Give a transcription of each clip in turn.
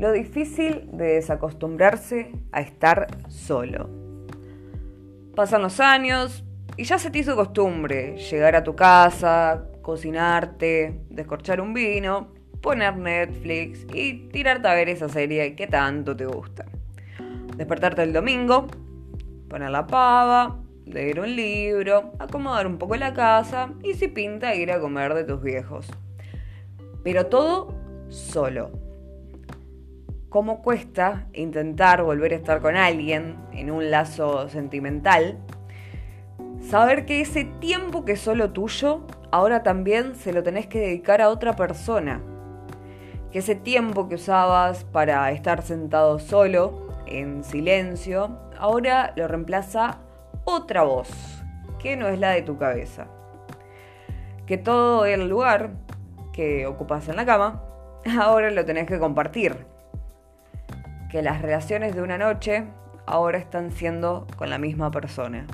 Lo difícil de desacostumbrarse a estar solo. Pasan los años y ya se te hizo costumbre llegar a tu casa, cocinarte, descorchar un vino, poner Netflix y tirarte a ver esa serie que tanto te gusta. Despertarte el domingo, poner la pava, leer un libro, acomodar un poco la casa y si pinta ir a comer de tus viejos. Pero todo solo. ¿Cómo cuesta intentar volver a estar con alguien en un lazo sentimental? Saber que ese tiempo que es solo tuyo, ahora también se lo tenés que dedicar a otra persona. Que ese tiempo que usabas para estar sentado solo, en silencio, ahora lo reemplaza otra voz, que no es la de tu cabeza. Que todo el lugar que ocupas en la cama, ahora lo tenés que compartir. Que las relaciones de una noche ahora están siendo con la misma persona.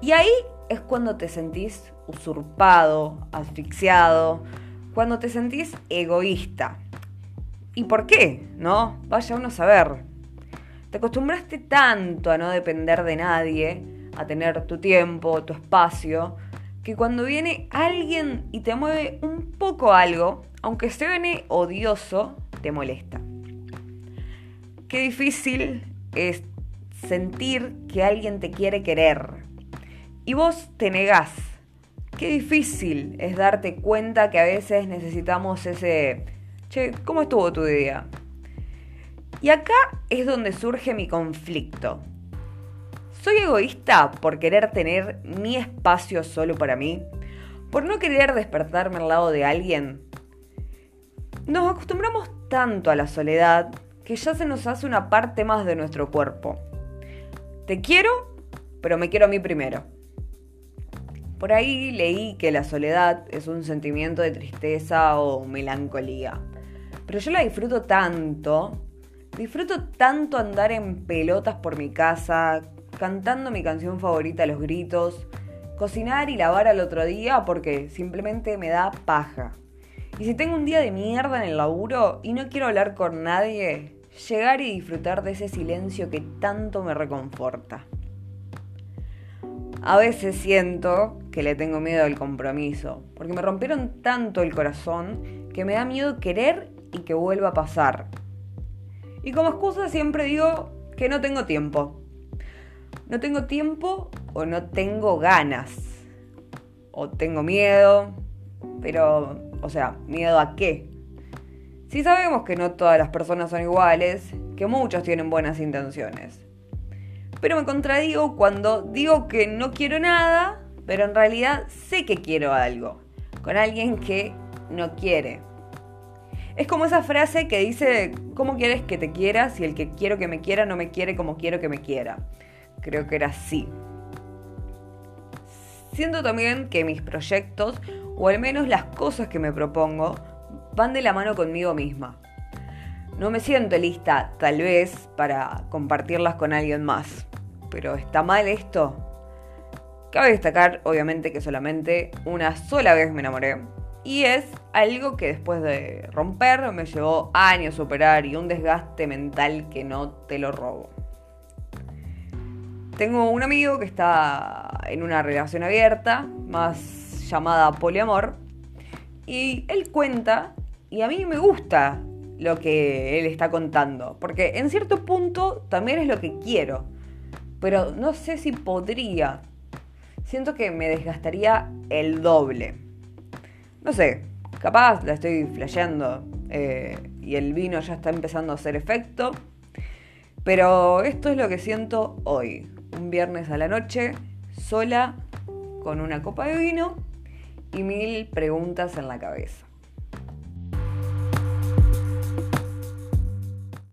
Y ahí es cuando te sentís usurpado, asfixiado, cuando te sentís egoísta. ¿Y por qué? ¿No? Vaya uno a saber. Te acostumbraste tanto a no depender de nadie, a tener tu tiempo, tu espacio, que cuando viene alguien y te mueve un poco algo, aunque se suene odioso, te molesta. Qué difícil es sentir que alguien te quiere querer y vos te negás. Qué difícil es darte cuenta que a veces necesitamos ese, che, ¿cómo estuvo tu día? Y acá es donde surge mi conflicto. ¿Soy egoísta por querer tener mi espacio solo para mí? ¿Por no querer despertarme al lado de alguien? Nos acostumbramos tanto a la soledad que ya se nos hace una parte más de nuestro cuerpo. Te quiero, pero me quiero a mí primero. Por ahí leí que la soledad es un sentimiento de tristeza o melancolía. Pero yo la disfruto tanto Disfruto tanto andar en pelotas por mi casa, cantando mi canción favorita a los gritos, cocinar y lavar al otro día porque simplemente me da paja. Y si tengo un día de mierda en el laburo y no quiero hablar con nadie, llegar y disfrutar de ese silencio que tanto me reconforta. A veces siento que le tengo miedo al compromiso, porque me rompieron tanto el corazón que me da miedo querer y que vuelva a pasar. Y como excusa siempre digo que no tengo tiempo. No tengo tiempo o no tengo ganas. O tengo miedo. Pero, o sea, ¿miedo a qué? Si sabemos que no todas las personas son iguales, que muchos tienen buenas intenciones. Pero me contradigo cuando digo que no quiero nada, pero en realidad sé que quiero algo. Con alguien que no quiere. Es como esa frase que dice, ¿cómo quieres que te quiera si el que quiero que me quiera no me quiere como quiero que me quiera? Creo que era así. Siento también que mis proyectos, o al menos las cosas que me propongo, van de la mano conmigo misma. No me siento lista, tal vez, para compartirlas con alguien más. Pero ¿está mal esto? Cabe destacar, obviamente, que solamente una sola vez me enamoré y es algo que después de romper me llevó años superar y un desgaste mental que no te lo robo. Tengo un amigo que está en una relación abierta, más llamada poliamor, y él cuenta, y a mí me gusta lo que él está contando, porque en cierto punto también es lo que quiero, pero no sé si podría. Siento que me desgastaría el doble no sé, capaz la estoy flasheando eh, y el vino ya está empezando a hacer efecto. Pero esto es lo que siento hoy, un viernes a la noche, sola, con una copa de vino y mil preguntas en la cabeza.